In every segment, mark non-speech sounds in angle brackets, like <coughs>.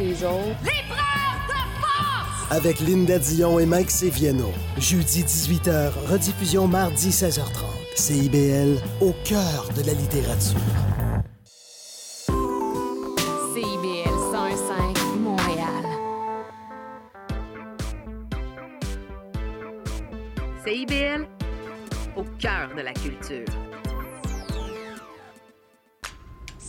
les autres. L'épreuve de force! Avec Linda Dion et Mike Seviano. Jeudi 18h, rediffusion mardi 16h30. CIBL, au cœur de la littérature. CIBL 105 Montréal. CIBL, au cœur de la culture.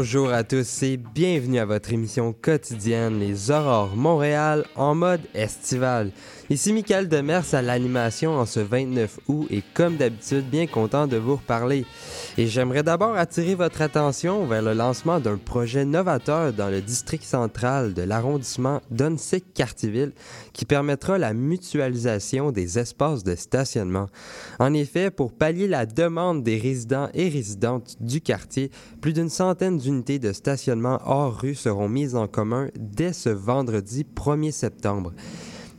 Bonjour à tous et bienvenue à votre émission quotidienne Les Aurores Montréal en mode estival. Ici Michael Demers à l'animation en ce 29 août et comme d'habitude bien content de vous reparler. Et j'aimerais d'abord attirer votre attention vers le lancement d'un projet novateur dans le district central de l'arrondissement d'Onsic-Cartierville qui permettra la mutualisation des espaces de stationnement. En effet, pour pallier la demande des résidents et résidentes du quartier, plus d'une centaine d'unités de stationnement hors rue seront mises en commun dès ce vendredi 1er septembre.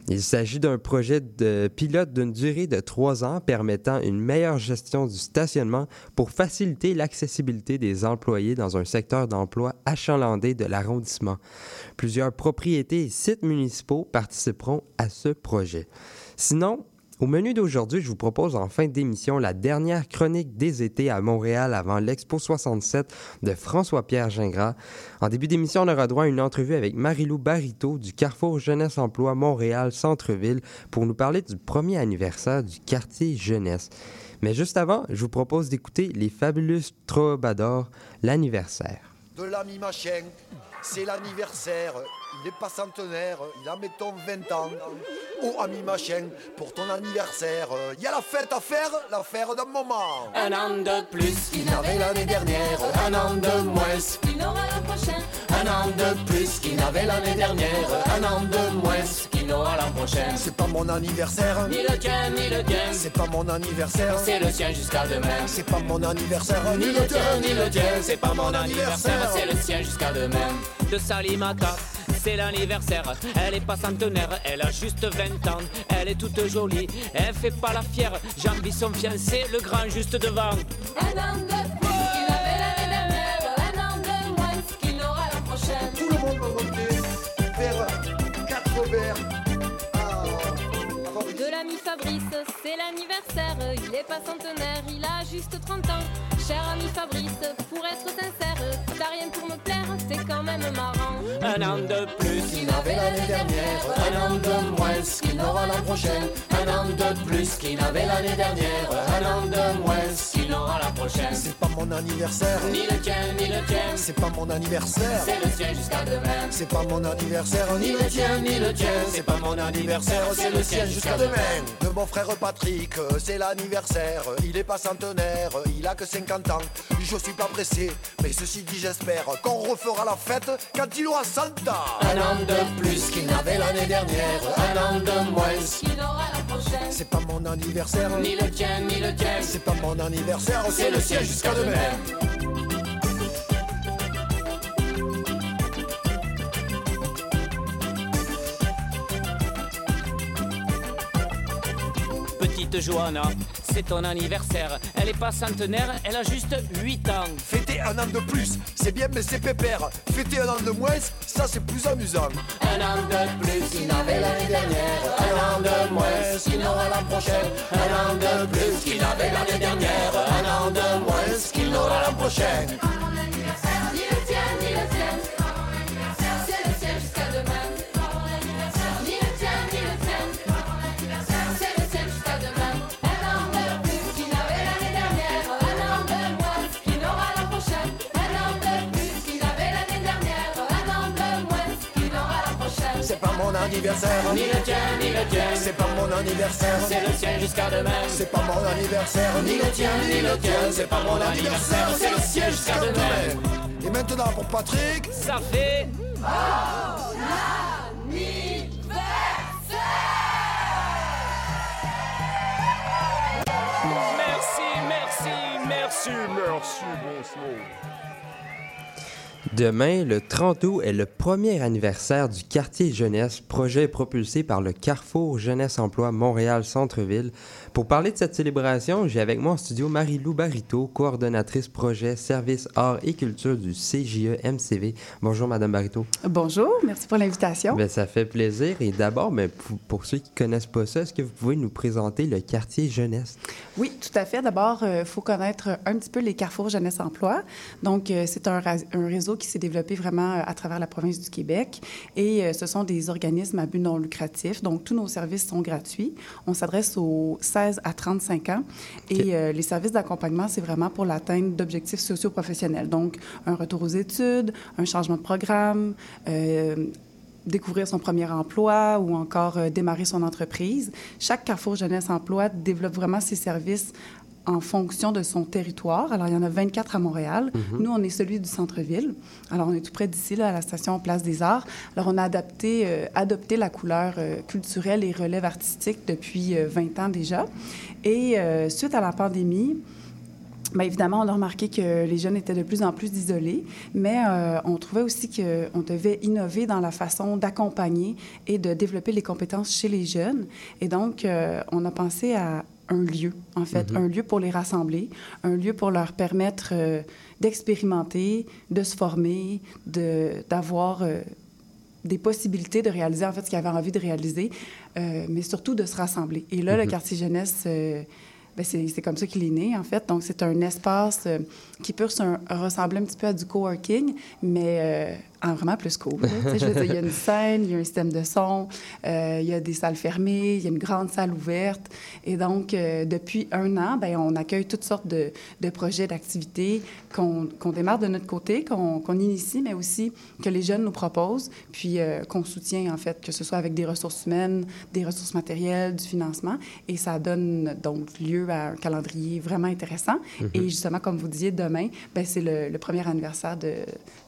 Il s'agit d'un projet de pilote d'une durée de trois ans permettant une meilleure gestion du stationnement pour faciliter l'accessibilité des employés dans un secteur d'emploi achalandé de l'arrondissement. Plusieurs propriétés et sites municipaux participeront à ce projet. Sinon, au menu d'aujourd'hui, je vous propose en fin d'émission la dernière chronique des étés à Montréal avant l'Expo 67 de François-Pierre Gingras. En début d'émission, on aura droit à une entrevue avec Marilou Barito du Carrefour Jeunesse Emploi Montréal Centre-Ville pour nous parler du premier anniversaire du quartier jeunesse. Mais juste avant, je vous propose d'écouter les fabuleux Troubadours, l'anniversaire. de l'ami machin. C'est l'anniversaire, il est pas centenaire, il a mettons 20 ans. Oh ami machin, pour ton anniversaire, il y a la fête à faire, l'affaire d'un moment. Un an de plus qu'il n'avait l'année dernière, un an de moins. Qu'il n'aura l'an prochain. Un an de plus qu'il n'avait l'année dernière Un an de moins qu'il n'aura l'an prochain C'est pas mon anniversaire, Ni le tien, ni le tien. C'est pas mon anniversaire, C'est le sien jusqu'à demain. C'est pas mon anniversaire, Ni le tien, ni le tien. C'est pas mon anniversaire. C'est le sien jusqu'à demain. De Salimata c'est l'anniversaire, elle est pas centenaire, elle a juste 20 ans, elle est toute jolie, elle fait pas la fière, j'envie son fiancé, le grand juste devant. Un an de plus qu'il n'avait l'année dernière. Un an de moins qu'il n'aura l'an prochain. Tout le monde va voter vers 4 verres. Ah, De l'ami Fabrice, c'est l'anniversaire. Il est pas centenaire, il a juste 30 ans. Cher ami Fabrice, pour être sincère, t'as rien pour me plaire, c'est quand même marrant. Un an de plus qu'il n'avait l'année dernière, Un an de moins qu'il n'aura l'an prochain. Un an de plus qu'il n'avait l'année dernière. Un an de moins c'est pas mon anniversaire, Ni le tien, ni le tien. C'est pas mon anniversaire, C'est le sien jusqu'à demain. C'est pas mon anniversaire, Ni le tien, ni le tien. C'est pas mon anniversaire. C'est le sien jusqu'à demain. De mon frère Patrick, c'est l'anniversaire. Il est pas centenaire, il a que 50 ans. Je suis pas pressé, mais ceci dit, j'espère qu'on refera la fête quand il aura 100 ans. Un an de plus qu'il n'avait l'année dernière. Un an de moins Qu'il n'aura l'an prochain. C'est pas mon anniversaire, Ni le tien, ni le tien. C'est pas mon anniversaire, C'est le sien jusqu'à demain Petite Johanna, c'est ton anniversaire. Elle est pas centenaire, elle a juste 8 ans. Fêter un an de plus, c'est bien, mais c'est pépère. Fêter un an de moins, ça c'est plus amusant. Un an de plus qu'il n'avait l'année dernière. Un an de moins qu'il n'aura l'an prochain. Un an de plus qu'il n'avait l'année dernière. Un an de moins qu'il n'aura l'an prochain. Ni le tien, ni le tien. C'est pas mon anniversaire. C'est le sien jusqu'à demain. C'est pas mon anniversaire. Ni le tien, ni le tien. C'est pas mon anniversaire. C'est le sien jusqu'à demain. Et maintenant pour Patrick. Ça fait. Oh, Merci, merci, merci, merci, merci. Demain, le 30 août, est le premier anniversaire du quartier jeunesse, projet propulsé par le Carrefour Jeunesse Emploi Montréal Centre-Ville. Pour parler de cette célébration, j'ai avec moi en studio Marie-Lou Barito, coordonnatrice projet Service Arts et Culture du CJE MCV. Bonjour, Madame Barito. Bonjour, merci pour l'invitation. Ben, ça fait plaisir. Et d'abord, ben, pour, pour ceux qui ne connaissent pas ça, est-ce que vous pouvez nous présenter le quartier jeunesse? Oui, tout à fait. D'abord, il faut connaître un petit peu les Carrefours Jeunesse Emploi. Donc, euh, c'est un, réseau qui s'est développé vraiment euh, à travers la province du Québec. Et euh, ce sont des organismes à but non lucratif. Donc, tous nos services sont gratuits. On s'adresse aux 16 à 35 ans. Et euh, les services d'accompagnement, c'est vraiment pour l'atteinte d'objectifs socio-professionnels. Donc, un retour aux études, un changement de programme, euh, découvrir son premier emploi ou encore euh, démarrer son entreprise. Chaque Carrefour Jeunesse Emploi développe vraiment ses services en fonction de son territoire. Alors, il y en a 24 à Montréal. Mhm. Nous, on est celui du centre-ville. Alors, on est tout près d'ici, là, à la station Place des Arts. Alors, on a adapté, euh, adopté la couleur euh, culturelle et relève artistique depuis euh, 20 ans déjà. Et euh, suite à la pandémie, Bien, évidemment, on a remarqué que les jeunes étaient de plus en plus isolés, mais euh, on trouvait aussi qu'on devait innover dans la façon d'accompagner et de développer les compétences chez les jeunes. Et donc, euh, on a pensé à un lieu, en fait, Mhm. un lieu pour les rassembler, un lieu pour leur permettre euh, d'expérimenter, de se former, de- d'avoir... euh, des possibilités de réaliser en fait ce qu'ils avaient envie de réaliser, euh, mais surtout de se rassembler. Et là, le Mhm. quartier jeunesse, euh, ben, c'est comme ça qu'il est né, en fait. Donc, c'est un espace qui peut se- ressembler un petit peu à du coworking, mais en vraiment plus cool. il y a une <laughs> scène, il y a un système de son, euh, il y a des salles fermées, il y a une grande salle ouverte. Et donc, euh, depuis un an, ben, on accueille toutes sortes de, de projets, d'activités qu'on démarre de notre côté, qu'on initie, mais aussi que les jeunes nous proposent, puis euh, qu'on soutient, en fait, que ce soit avec des ressources humaines, des ressources matérielles, du financement. Et ça donne donc lieu à un calendrier vraiment intéressant. Mhm. Et justement, comme vous disiez, demain, ben, c'est le, le premier anniversaire de,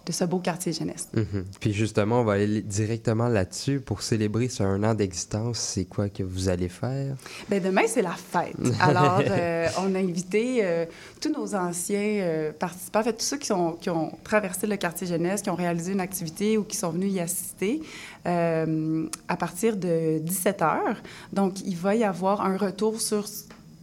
de ce beau quartier jeunesse. Mhm. Puis justement, on va aller directement là-dessus. Pour célébrer ce un an d'existence, c'est quoi que vous allez faire? Bien, demain, c'est la fête. <laughs> Alors, euh, on a invité euh, tous nos anciens euh, participants, en fait, tous ceux qui, sont, qui ont traversé le quartier jeunesse, qui ont réalisé une activité ou qui sont venus y assister à partir de 17 heures. Donc, il va y avoir un retour sur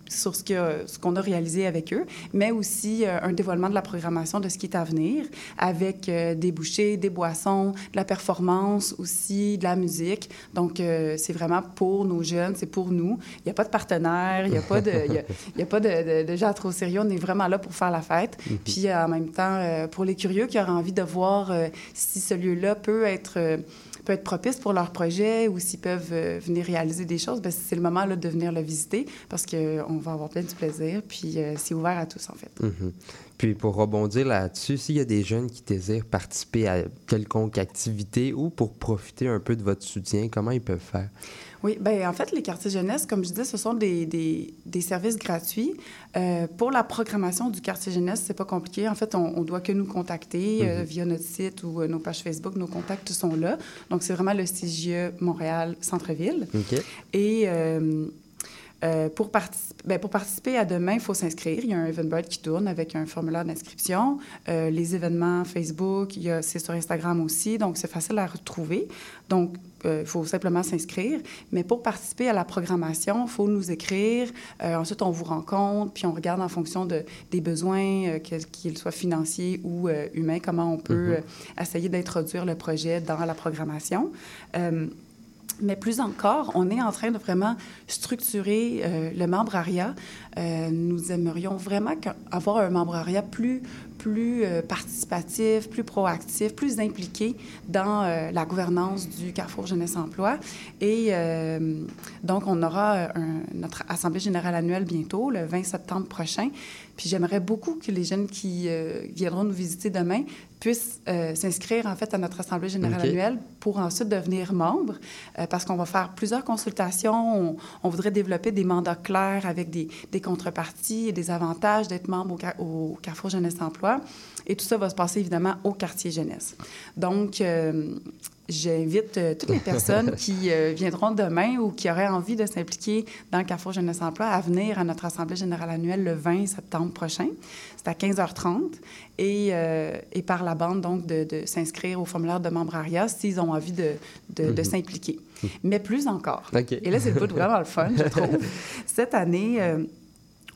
sur ce qu'on a réalisé avec eux, mais aussi euh, un dévoilement de la programmation de ce qui est à venir, avec euh, des bouchées, des boissons, de la performance aussi, de la musique. Donc, euh, c'est vraiment pour nos jeunes, c'est pour nous. Il n'y a pas de partenaire, il n'y a pas, de, il y a, <laughs> il y a pas de, de- de gens trop sérieux. On est vraiment là pour faire la fête. Mhm. Puis, en même temps, pour les curieux qui auraient envie de voir si ce lieu-là peut être... euh, peut être propice pour leur projet ou s'ils peuvent euh, venir réaliser des choses, ben, c'est le moment là, de venir le visiter parce qu'on va avoir plein de plaisir. Puis euh, c'est ouvert à tous, en fait. Mhm. Puis pour rebondir là-dessus, s'il y a des jeunes qui désirent participer à quelconque activité ou pour profiter un peu de votre soutien, comment ils peuvent faire? Oui, bien, en fait, les quartiers jeunesse, comme je disais, ce sont des, des, des services gratuits. Euh, pour la programmation du quartier jeunesse, c'est pas compliqué. En fait, on, on doit que nous contacter euh, Mhm. via notre site ou euh, nos pages Facebook. Nos contacts sont là. Donc, c'est vraiment le CGE Montréal Centre-Ville. OK. Et euh, pour, ben, pour participer à demain, il faut s'inscrire. Il y a un Eventbrite qui tourne avec un formulaire d'inscription. Euh, les événements Facebook, il y a- c'est sur Instagram aussi, donc c'est facile à retrouver. Donc, euh, il faut simplement s'inscrire. Mais pour participer à la programmation, il faut nous écrire. Ensuite, on vous rencontre, puis on regarde en fonction de, des besoins, qu'ils soient financiers ou humains, comment on peut Mhm. euh, essayer d'introduire le projet dans la programmation. Mais plus encore, on est en train de vraiment structurer euh, le membrariat. Euh, nous aimerions vraiment avoir un membrariat plus, plus euh, participatif, plus proactif, plus impliqué dans la gouvernance du Carrefour Jeunesse Emploi. Et donc, on aura notre Assemblée générale annuelle bientôt, le 20 septembre prochain. Puis j'aimerais beaucoup que les jeunes qui euh, viendront nous visiter demain puissent euh, s'inscrire en fait à notre Assemblée générale annuelle pour ensuite devenir membre, euh, parce qu'on va faire plusieurs consultations. On, on voudrait développer des mandats clairs avec des, des contreparties et des avantages d'être membre au, au Carrefour Jeunesse Emploi. Et tout ça va se passer évidemment au quartier jeunesse. Donc, j'invite euh, toutes les personnes <laughs> qui euh, viendront demain ou qui auraient envie de s'impliquer dans le Carrefour Jeunesse Emploi à venir à notre Assemblée générale annuelle le 20 septembre prochain. C'est à 15h30 et, euh, et par la bande, donc, de, de s'inscrire au formulaire de membre ARIA s'ils ont envie de, de, de Mhm. s'impliquer. Mais plus encore. OK. Et là, c'est le bout vraiment le fun, je trouve. <laughs> Cette année, euh,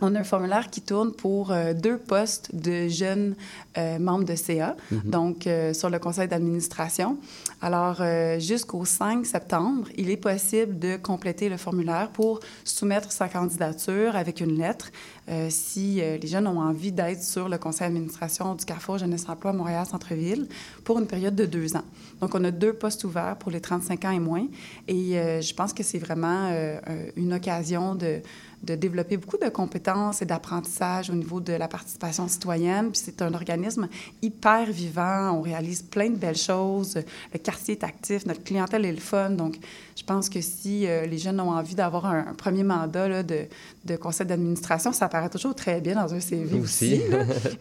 on a un formulaire qui tourne pour euh, deux postes de jeunes euh, membres de CA, Mhm. donc euh, sur le conseil d'administration. Alors, euh, jusqu'au 5 septembre, il est possible de compléter le formulaire pour soumettre sa candidature avec une lettre euh, si euh, les jeunes ont envie d'être sur le conseil d'administration du Carrefour Jeunesse Emploi Montréal-Centreville pour une période de deux ans. Donc, on a deux postes ouverts pour les 35 ans et moins. Et je pense que c'est vraiment une occasion de, de développer beaucoup de compétences et d'apprentissage au niveau de la participation citoyenne. Puis c'est un organisme hyper vivant. On réalise plein de belles choses. Le quartier est actif, notre clientèle est le fun. Donc, je pense que si euh, les jeunes ont envie d'avoir un, un premier mandat là, de, de conseil d'administration, ça paraît toujours très bien dans un CV aussi. Aussi.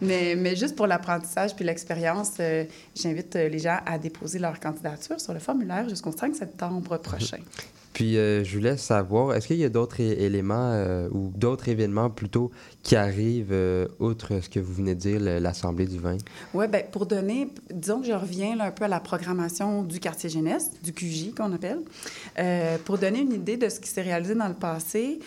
<laughs> <laughs> mais juste pour l'apprentissage puis l'expérience, euh, j'invite euh, les gens à déposer leur candidature sur le formulaire jusqu'au 5 septembre prochain. <laughs> Puis, euh, je voulais savoir, est-ce qu'il y a d'autres éléments euh, ou d'autres événements plutôt qui arrivent, euh, outre ce que vous venez de dire, l'Assemblée du vin? Oui, bien, pour donner, disons que je reviens un peu à la programmation du quartier jeunesse, du QJ qu'on appelle, Euh, pour donner une idée de ce qui s'est réalisé dans le passé.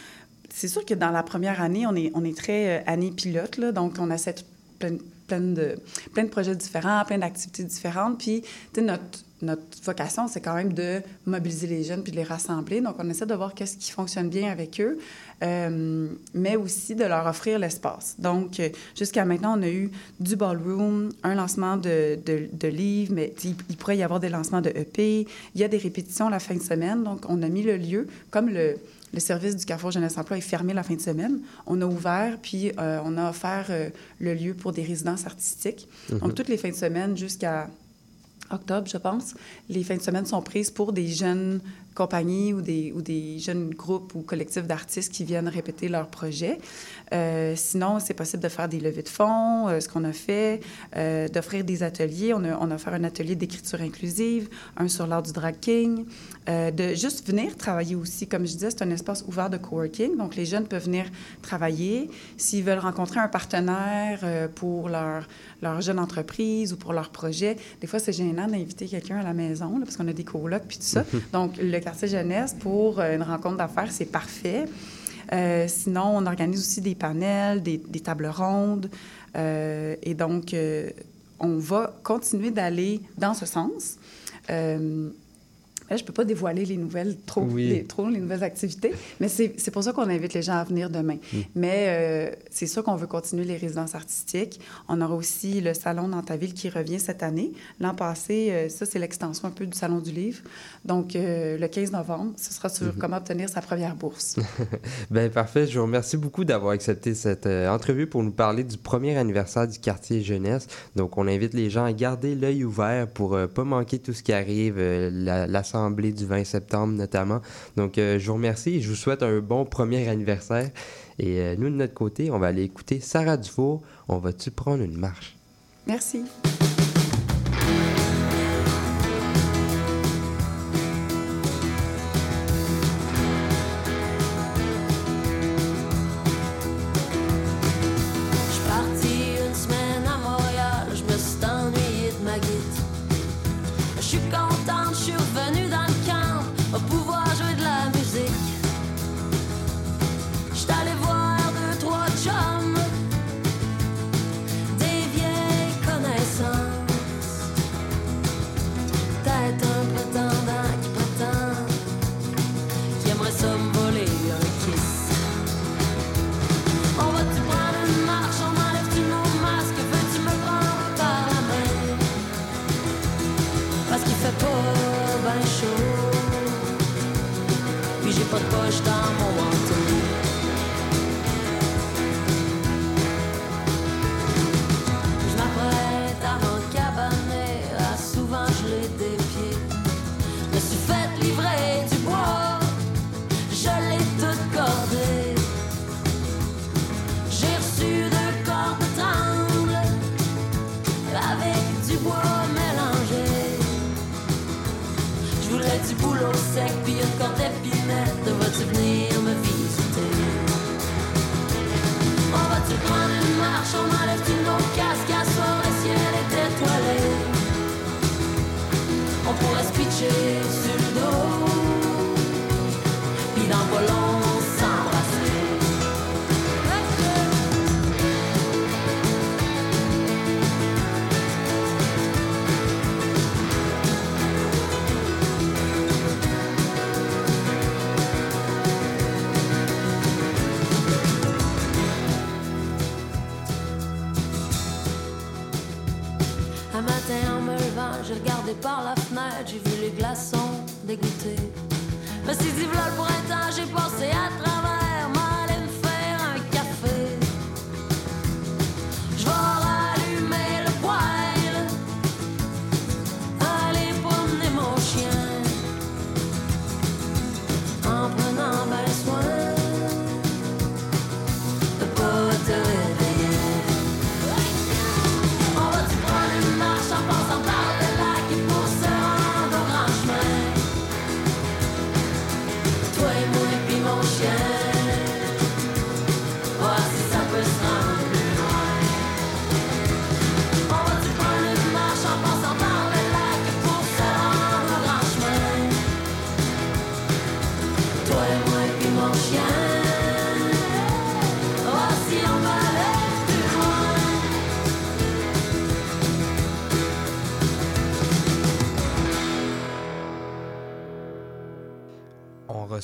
C'est sûr que dans la première année, on est, on est très euh, année pilote, là, donc on essaie tout- plein, plein, de, plein de projets différents, plein d'activités différentes. Puis, tu sais, notre, notre vocation, c'est quand même de mobiliser les jeunes puis de les rassembler. Donc, on essaie de voir qu'est-ce qui fonctionne bien avec eux, euh, mais aussi de leur offrir l'espace. Donc, jusqu'à maintenant, on a eu du ballroom, un lancement de, de, de livres, mais il, il pourrait y avoir des lancements de EP. Il y a des répétitions la fin de semaine. Donc, on a mis le lieu, comme le, le service du Carrefour Jeunesse Emploi est fermé la fin de semaine, on a ouvert, puis euh, on a offert euh, le lieu pour des résidences artistiques. Mhm. Donc, toutes les fins de semaine jusqu'à octobre, je pense, les fins de semaine sont prises pour des jeunes compagnies ou des, ou des jeunes groupes ou collectifs d'artistes qui viennent répéter leurs projets. Euh, sinon, c'est possible de faire des levées de fonds, euh, ce qu'on a fait, euh, d'offrir des ateliers. On a, on a fait un atelier d'écriture inclusive, un sur l'art du drag king, de juste venir travailler aussi. Comme je disais, c'est un espace ouvert de coworking, donc les jeunes peuvent venir travailler. S'ils veulent rencontrer un partenaire pour leur, leur jeune entreprise ou pour leur projet, des fois, c'est gênant d'inviter quelqu'un à la maison, là, parce qu'on a des colocs puis tout ça. <laughs> donc, le quartier jeunesse, pour euh, une rencontre d'affaires, c'est parfait. Euh, sinon, on organise aussi des panels, des, tables rondes. Euh, et donc, on va continuer d'aller dans ce sens. Je ne peux pas dévoiler les nouvelles, trop, Oui. les, trop les nouvelles activités, mais c'est pour ça qu'on invite les gens à venir demain. Mm. Mais euh, c'est sûr qu'on veut continuer les résidences artistiques. On aura aussi le Salon dans ta ville qui revient cette année. L'an passé, euh, ça, c'est l'extension un peu du Salon du livre. Donc, euh, le 15 novembre, ce sera sur Mhm. comment obtenir sa première bourse. <laughs> ben parfait, je vous remercie beaucoup d'avoir accepté cette entrevue pour nous parler du premier anniversaire du quartier jeunesse. Donc on invite les gens à garder l'œil ouvert pour euh, pas manquer tout ce qui arrive, euh, la- du 20 septembre notamment. Donc euh, je vous remercie et je vous souhaite un bon premier anniversaire. Et euh, nous de notre côté, on va aller écouter Sarah Dufour. On va-tu prendre une marche? Merci.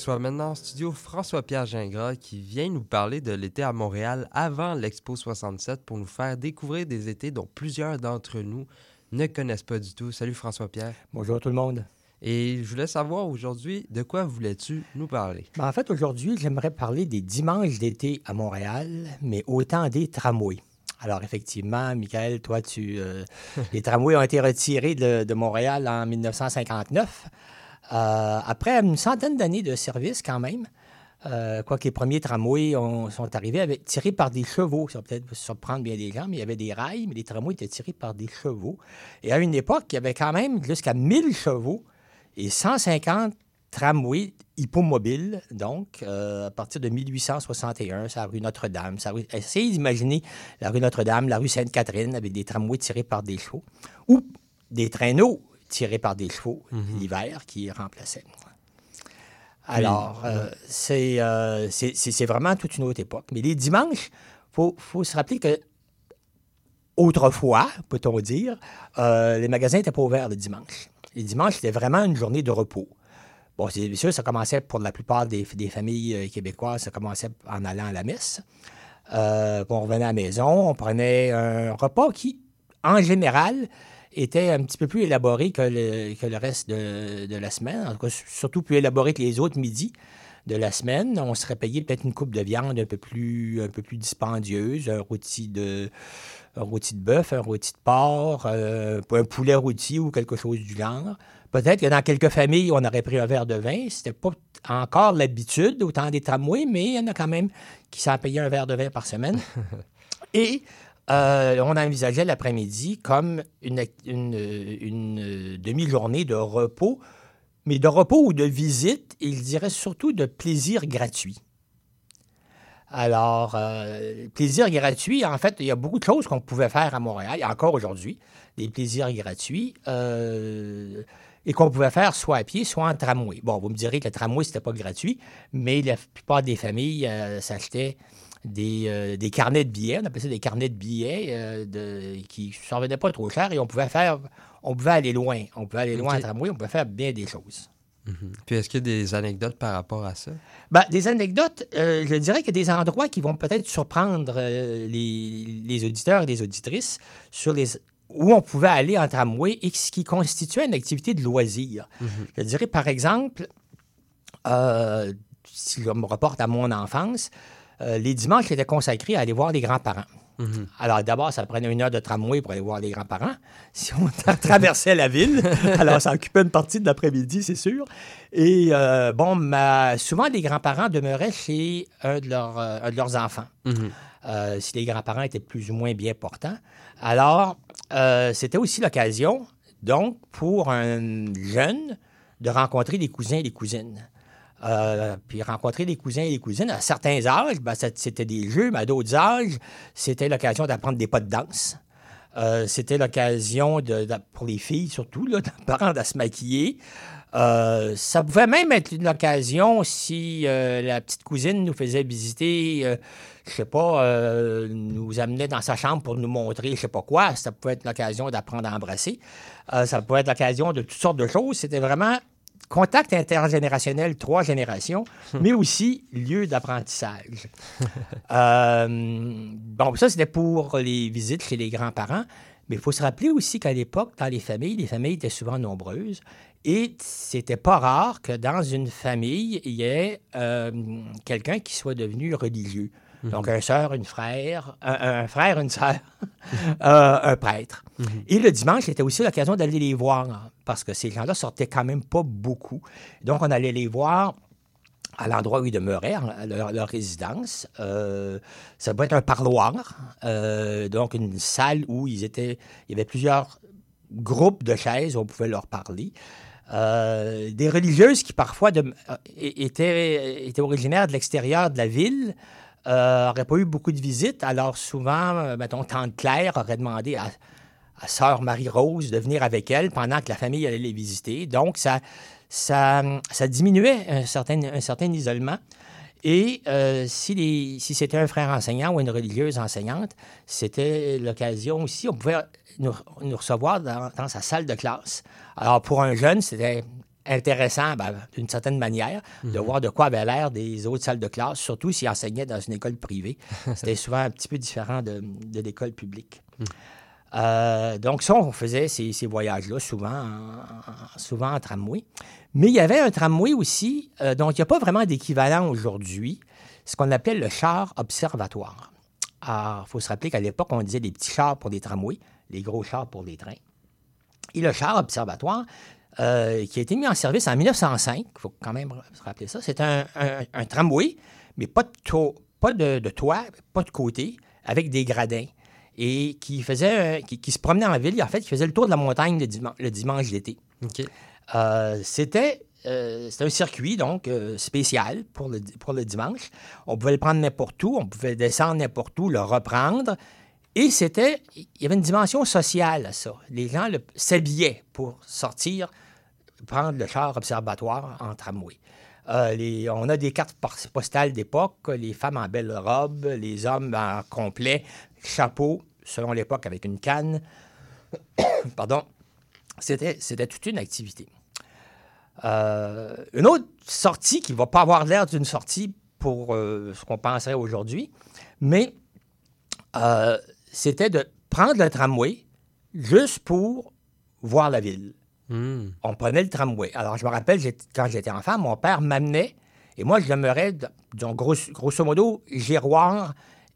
Reçoit maintenant en studio François-Pierre Gingras qui vient nous parler de l'été à Montréal avant l'Expo 67 pour nous faire découvrir des étés dont plusieurs d'entre nous ne connaissent pas du tout. Salut François-Pierre. Bonjour tout le monde. Et je voulais savoir aujourd'hui, de quoi voulais-tu nous parler? Ben, en fait, aujourd'hui, j'aimerais parler des dimanches d'été à Montréal, mais autant des tramways. Alors, effectivement, Michael, toi, tu, euh, <laughs> les tramways ont été retirés de, de Montréal en 1959. Euh, après une centaine d'années de service, quand même, euh, quoique les premiers tramways ont- sont arrivés avec, tirés par des chevaux. Ça va peut-être surprendre bien des gens, mais il y avait des rails, mais les tramways étaient tirés par des chevaux. Et à une époque, il y avait quand même jusqu'à 1000 chevaux et 150 tramways hippomobiles, donc, euh, à partir de 1861, c'est la rue Notre-Dame. rue- Essayez d'imaginer la rue Notre-Dame, la rue Sainte-Catherine, avec des tramways tirés par des chevaux, ou des traîneaux tirés par des chevaux l'hiver qui remplaçaient. Alors, euh, c'est euh, c'est- vraiment toute une autre époque. Mais les dimanches, il faut, faut se rappeler que autrefois, peut-on dire, euh, les magasins n'étaient pas ouverts le dimanche. Les dimanches, c'était vraiment une journée de repos. Bon, c'est sûr, ça commençait pour la plupart des, des familles québécoises, ça commençait en allant à la messe. On revenait à la maison, on prenait un repas qui, en général, était un petit peu plus élaboré que le, que le reste de, de la semaine. En tout cas, surtout plus élaboré que les autres midis de la semaine. On serait payé peut-être une coupe de viande un peu plus, un peu plus dispendieuse, un rôti de, un rôti de bœuf, un rôti de porc, euh, un poulet rôti ou quelque chose du genre. Peut-être que dans quelques familles, on aurait pris un verre de vin. C'était pas encore l'habitude, autant des tramways, mais il y en a quand même qui s'en payaient un verre de vin par semaine. <laughs> Et euh, on envisageait l'après-midi comme une, euh, demi-journée de repos, mais de repos ou de visite, il dirait surtout de plaisir gratuit. Alors, euh, plaisir gratuit, en fait, il y a beaucoup de choses qu'on pouvait faire à Montréal, et encore aujourd'hui, des plaisirs gratuits, et qu'on pouvait faire soit à pied, soit en tramway. Bon, vous me direz que le tramway, c'était pas gratuit, mais la plupart des familles s'achetaient des, euh, des carnets de billets, on appelait ça des carnets de billets euh, de, qui ne s'en venaient pas trop cher et on pouvait faire, on pouvait aller loin. On pouvait aller loin en tramway, on pouvait faire bien des choses. Mhm. Puis est-ce qu'il y a des anecdotes par rapport à ça? Ben, des anecdotes, euh, je dirais qu'il y a des endroits qui vont peut-être surprendre les, les auditeurs et les auditrices sur les où on pouvait aller en tramway et ce qui constituait une activité de loisir. Je dirais, par exemple, euh, si je me reporte à mon enfance, euh, les dimanches étaient consacrés à aller voir les grands-parents. Alors, d'abord, ça prenait une heure de tramway pour aller voir les grands-parents. <laughs> Si on traversait la ville, <laughs> alors ça occupait une partie de l'après-midi, c'est sûr. Et euh, bon, ma- souvent, les grands-parents demeuraient chez un de leurs, euh, un de leurs enfants. Euh, si les grands-parents étaient plus ou moins bien portants. Alors, c'était aussi l'occasion, donc, pour un jeune de rencontrer les cousins et les cousines. Euh, puis rencontrer des cousins et des cousines. À certains âges, ben, c'était des jeux, mais à d'autres âges, c'était l'occasion d'apprendre des pas de danse. Euh, c'était l'occasion, de, pour les filles surtout, <laughs> d'apprendre à se maquiller. Euh, ça pouvait même être une occasion si la petite cousine nous faisait visiter, euh, je sais pas, nous amenait dans sa chambre pour nous montrer je sais pas quoi. Ça pouvait être l'occasion d'apprendre à embrasser. Ça pouvait être l'occasion de toutes sortes de choses. C'était vraiment contact intergénérationnel, trois générations, mais aussi lieu d'apprentissage. <laughs> Euh, bon, ça, c'était pour les visites chez les grands-parents. Mais il faut se rappeler aussi qu'à l'époque, dans les familles, les familles étaient souvent nombreuses. Et c'était pas rare que dans une famille, il y ait euh, quelqu'un qui soit devenu religieux. Donc, un sœur, une frère, un, un frère, une sœur, <laughs> euh, un prêtre. Et le dimanche, c'était aussi l'occasion d'aller les voir, parce que ces gens-là sortaient quand même pas beaucoup. Donc, on allait les voir à l'endroit où ils demeuraient, leur, leur résidence. Euh, ça peut être un parloir, euh, donc une salle où ils étaient, il y avait plusieurs groupes de chaises où on pouvait leur parler. Euh, des religieuses qui parfois de- étaient, étaient originaires de l'extérieur de la ville n'auraient pas eu beaucoup de visites. Alors souvent, euh, mettons, Tante Claire aurait demandé à, Sœur Marie-Rose de venir avec elle pendant que la famille allait les visiter. Donc, ça, ça, ça diminuait un certain, un certain isolement. Et euh, si, si c'était un frère enseignant ou une religieuse enseignante, c'était l'occasion aussi, on pouvait nous, nous recevoir dans, dans sa salle de classe. Alors, pour un jeune, c'était intéressant, ben, d'une certaine manière, de voir de quoi avait l'air des autres salles de classe, surtout s'il enseignait dans une école privée. <laughs> C'était souvent un petit peu différent de, de l'école publique. Euh, donc, ça, on faisait ces, ces voyages-là souvent, en, en- souvent en tramway. Mais il y avait un tramway aussi, euh, dont il n'y a pas vraiment d'équivalent aujourd'hui, ce qu'on appelle le char observatoire. Alors, il faut se rappeler qu'à l'époque, on disait des petits chars pour les tramways, les gros chars pour les trains. Et le char observatoire, euh, qui a été mis en service en 1905, il faut quand même se rappeler ça, c'est un, un- un tramway, mais pas de, to- pas de, de toit, pas de côté, avec des gradins. Et qui faisait, qui, qui se promenait en ville, en fait, qui faisait le tour de la montagne le, diman- le dimanche d'été. Euh, c'était euh, c'était un circuit, donc, euh, spécial pour le, pour le dimanche. On pouvait le prendre n'importe où, on pouvait descendre n'importe où, le reprendre. Et c'était, il y avait une dimension sociale à ça. Les gens s'habillaient pour sortir, prendre le char observatoire en tramway. Euh, on a des cartes postales d'époque, les femmes en belle robe, les hommes en complet, chapeau, selon l'époque, avec une canne. <coughs> Pardon. C'était, toute une activité. Euh, une autre sortie qui ne va pas avoir l'air d'une sortie pour euh, ce qu'on penserait aujourd'hui, mais c'était de prendre le tramway juste pour voir la ville. On prenait le tramway. Alors, je me rappelle, quand j'étais enfant, mon père m'amenait, et moi, je demeurais, donc, grosso, grosso modo, Giroir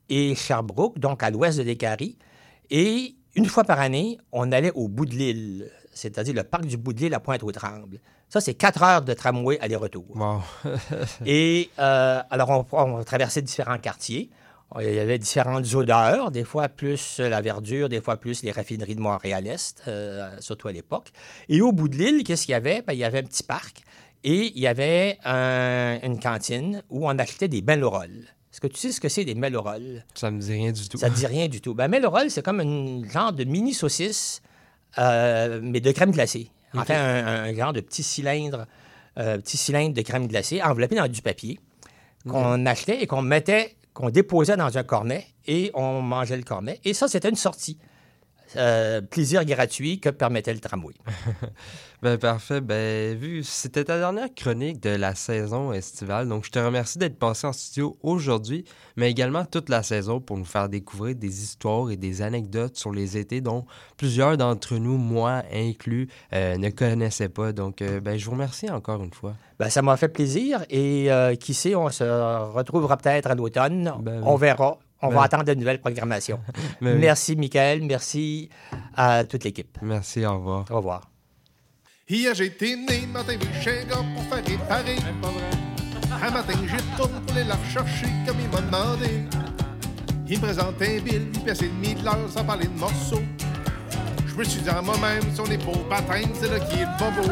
et Sherbrooke, donc à l'ouest de Descaries. Et une fois par année, on allait au bout de l'île, c'est-à-dire le parc du bout de l'île à Pointe-aux-Trembles. Ça, c'est quatre heures de tramway aller-retour. <laughs> Et euh, alors, on, on traversait différents quartiers. Il y avait différentes odeurs, des fois plus la verdure, des fois plus les raffineries de Montréal-Est, euh, surtout à l'époque. Et au bout de l'île, qu'est-ce qu'il y avait? Ben, il y avait un petit parc et il y avait un- une cantine où on achetait des melorolles. Est-ce que tu sais ce que c'est des melorolles? Ça me dit rien du tout. Ça ne dit rien du tout. Ben, melorolle, c'est comme un genre de mini saucisse, euh, mais de crème glacée. En Ok. fait, un, un genre de petit cylindre, euh, petit cylindre de crème glacée enveloppé dans du papier qu'on achetait et qu'on mettait, qu'on déposait dans un cornet et on mangeait le cornet. Et ça, c'était une sortie. Euh, plaisir gratuit que permettait le tramway. <laughs> Ben parfait. Ben vu, c'était ta dernière chronique de la saison estivale, donc je te remercie d'être passé en studio aujourd'hui, mais également toute la saison pour nous faire découvrir des histoires et des anecdotes sur les étés dont plusieurs d'entre nous, moi inclus, euh, ne connaissaient pas. Donc euh, ben je vous remercie encore une fois. Ben, ça m'a fait plaisir et qui sait, on se retrouvera peut-être à l'automne. On verra. On Ben va attendre de nouvelles programmations. <laughs> Ben oui. merci, Michael. Merci à toute l'équipe. Merci, au revoir. Au revoir. Hier, j'ai été né, matin, chez gars pour faire réparer. Un matin, j'y retourne pour aller la rechercher comme il m'a demandé. Il me présente un bill, une pièce et demie de l'heure sans parler de morceaux. Je me suis dit à moi-même, son épaule patine, c'est là qui est le bobo.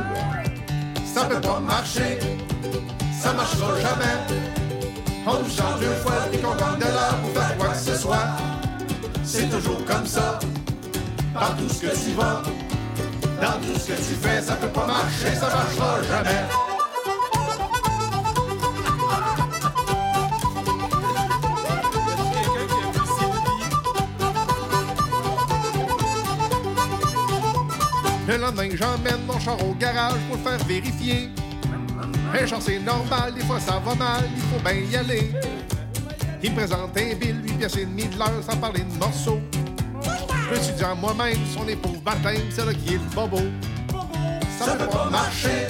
Ça peut pas marcher, ça marchera jamais. On nous change deux fois puis qu'on gagne de pour faire quoi que ce soit. C'est toujours comme ça, partout ce que tu vas. Dans tout ce que tu fais, ça peut pas marcher, ça marchera jamais. Le lendemain, j'emmène mon char au garage pour le faire vérifier. Un char, c'est normal, des fois ça va mal, il faut bien y aller. Il me présente un bill, 8 pièces et demie de l'heure sans parler de morceaux. Je me suis dit à moi-même, son épaule baptême, c'est là qui est le bobo. Ça peut pas marcher,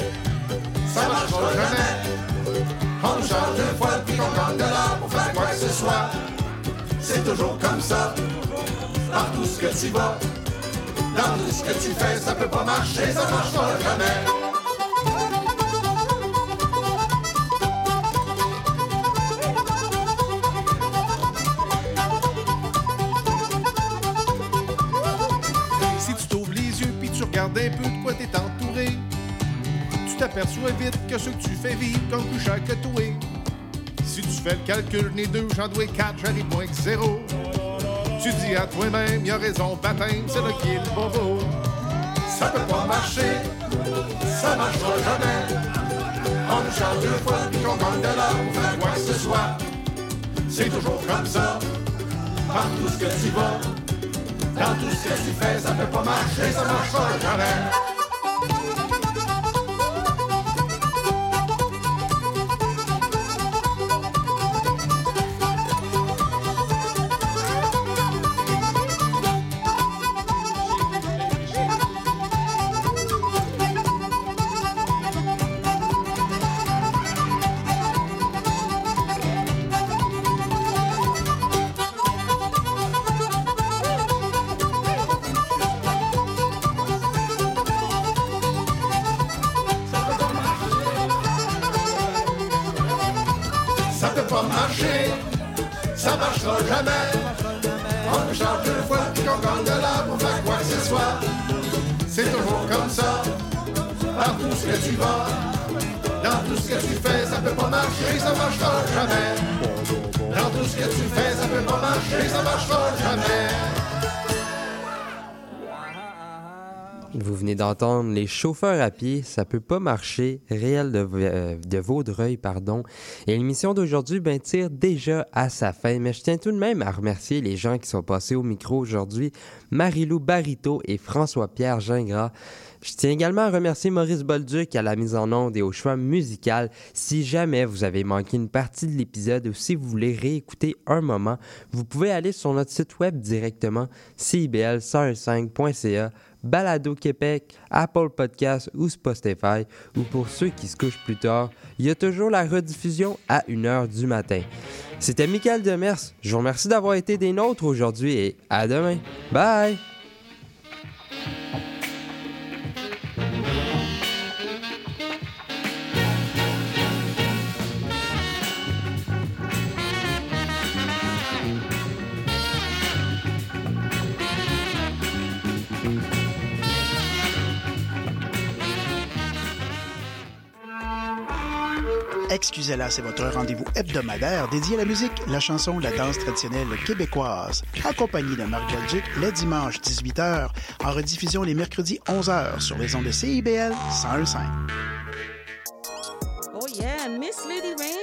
ça marchera jamais. On nous change deux fois puis qu'on gagne de l'or pour faire quoi que ce soit. C'est toujours comme ça, partout ce que tu vas. Dans tout ce que tu fais, ça peut pas marcher, ça marchera jamais. Puis tu regardes un peu de quoi t'es entouré, tu t'aperçois vite que ce que tu fais vivre comme plus cher que toi. Si tu fais le calcul, né deux, j'en dois quatre, j'arrive moins que zéro. Tu dis à toi-même, y a raison, baptême, c'est là qui est le. Ça peut pas marcher, ça marchera jamais. On nous change deux fois puis qu'on gagne de l'or pour faire quoi que ce soit. C'est toujours comme ça, partout ce que tu vas. Dans tout ce que tu fais, ça peut pas marcher, ça marchera jamais. Que tu vas. Dans tout ce que tu fais, ça peut pas marcher, ça marchera jamais. Dans tout ce que tu fais, ça peut pas marcher, ça marchera jamais. Vous venez d'entendre les chauffeurs à pied, ça peut pas marcher, réel de, euh, Vaudreuil, pardon. Et l'émission d'aujourd'hui ben, tire déjà à sa fin, mais je tiens tout de même à remercier les gens qui sont passés au micro aujourd'hui, Marilou Barito et François-Pierre Gingras. Je tiens également à remercier Maurice Bolduc à la mise en onde et au choix musical. Si jamais vous avez manqué une partie de l'épisode ou si vous voulez réécouter un moment, vous pouvez aller sur notre site web directement, cibl105.ca, Balado Québec, Apple Podcasts ou Spotify. Ou pour ceux qui se couchent plus tard, il y a toujours la rediffusion à 1h du matin. C'était Michael Demers. Je vous remercie d'avoir été des nôtres aujourd'hui et à demain. Bye! Excusez-la, c'est votre rendez-vous hebdomadaire dédié à la musique, la chanson, la danse traditionnelle québécoise, accompagné de Marc Belgique le dimanche 18h, en rediffusion les mercredis 11h sur les ondes de CIBL 101.5. Oh yeah, Miss Lady!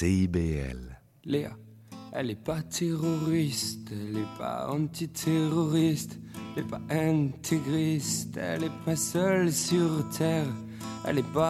CIBL. Léa, elle est pas terroriste, elle est pas antiterroriste, elle est pas intégriste, elle est pas seule sur terre, elle est pas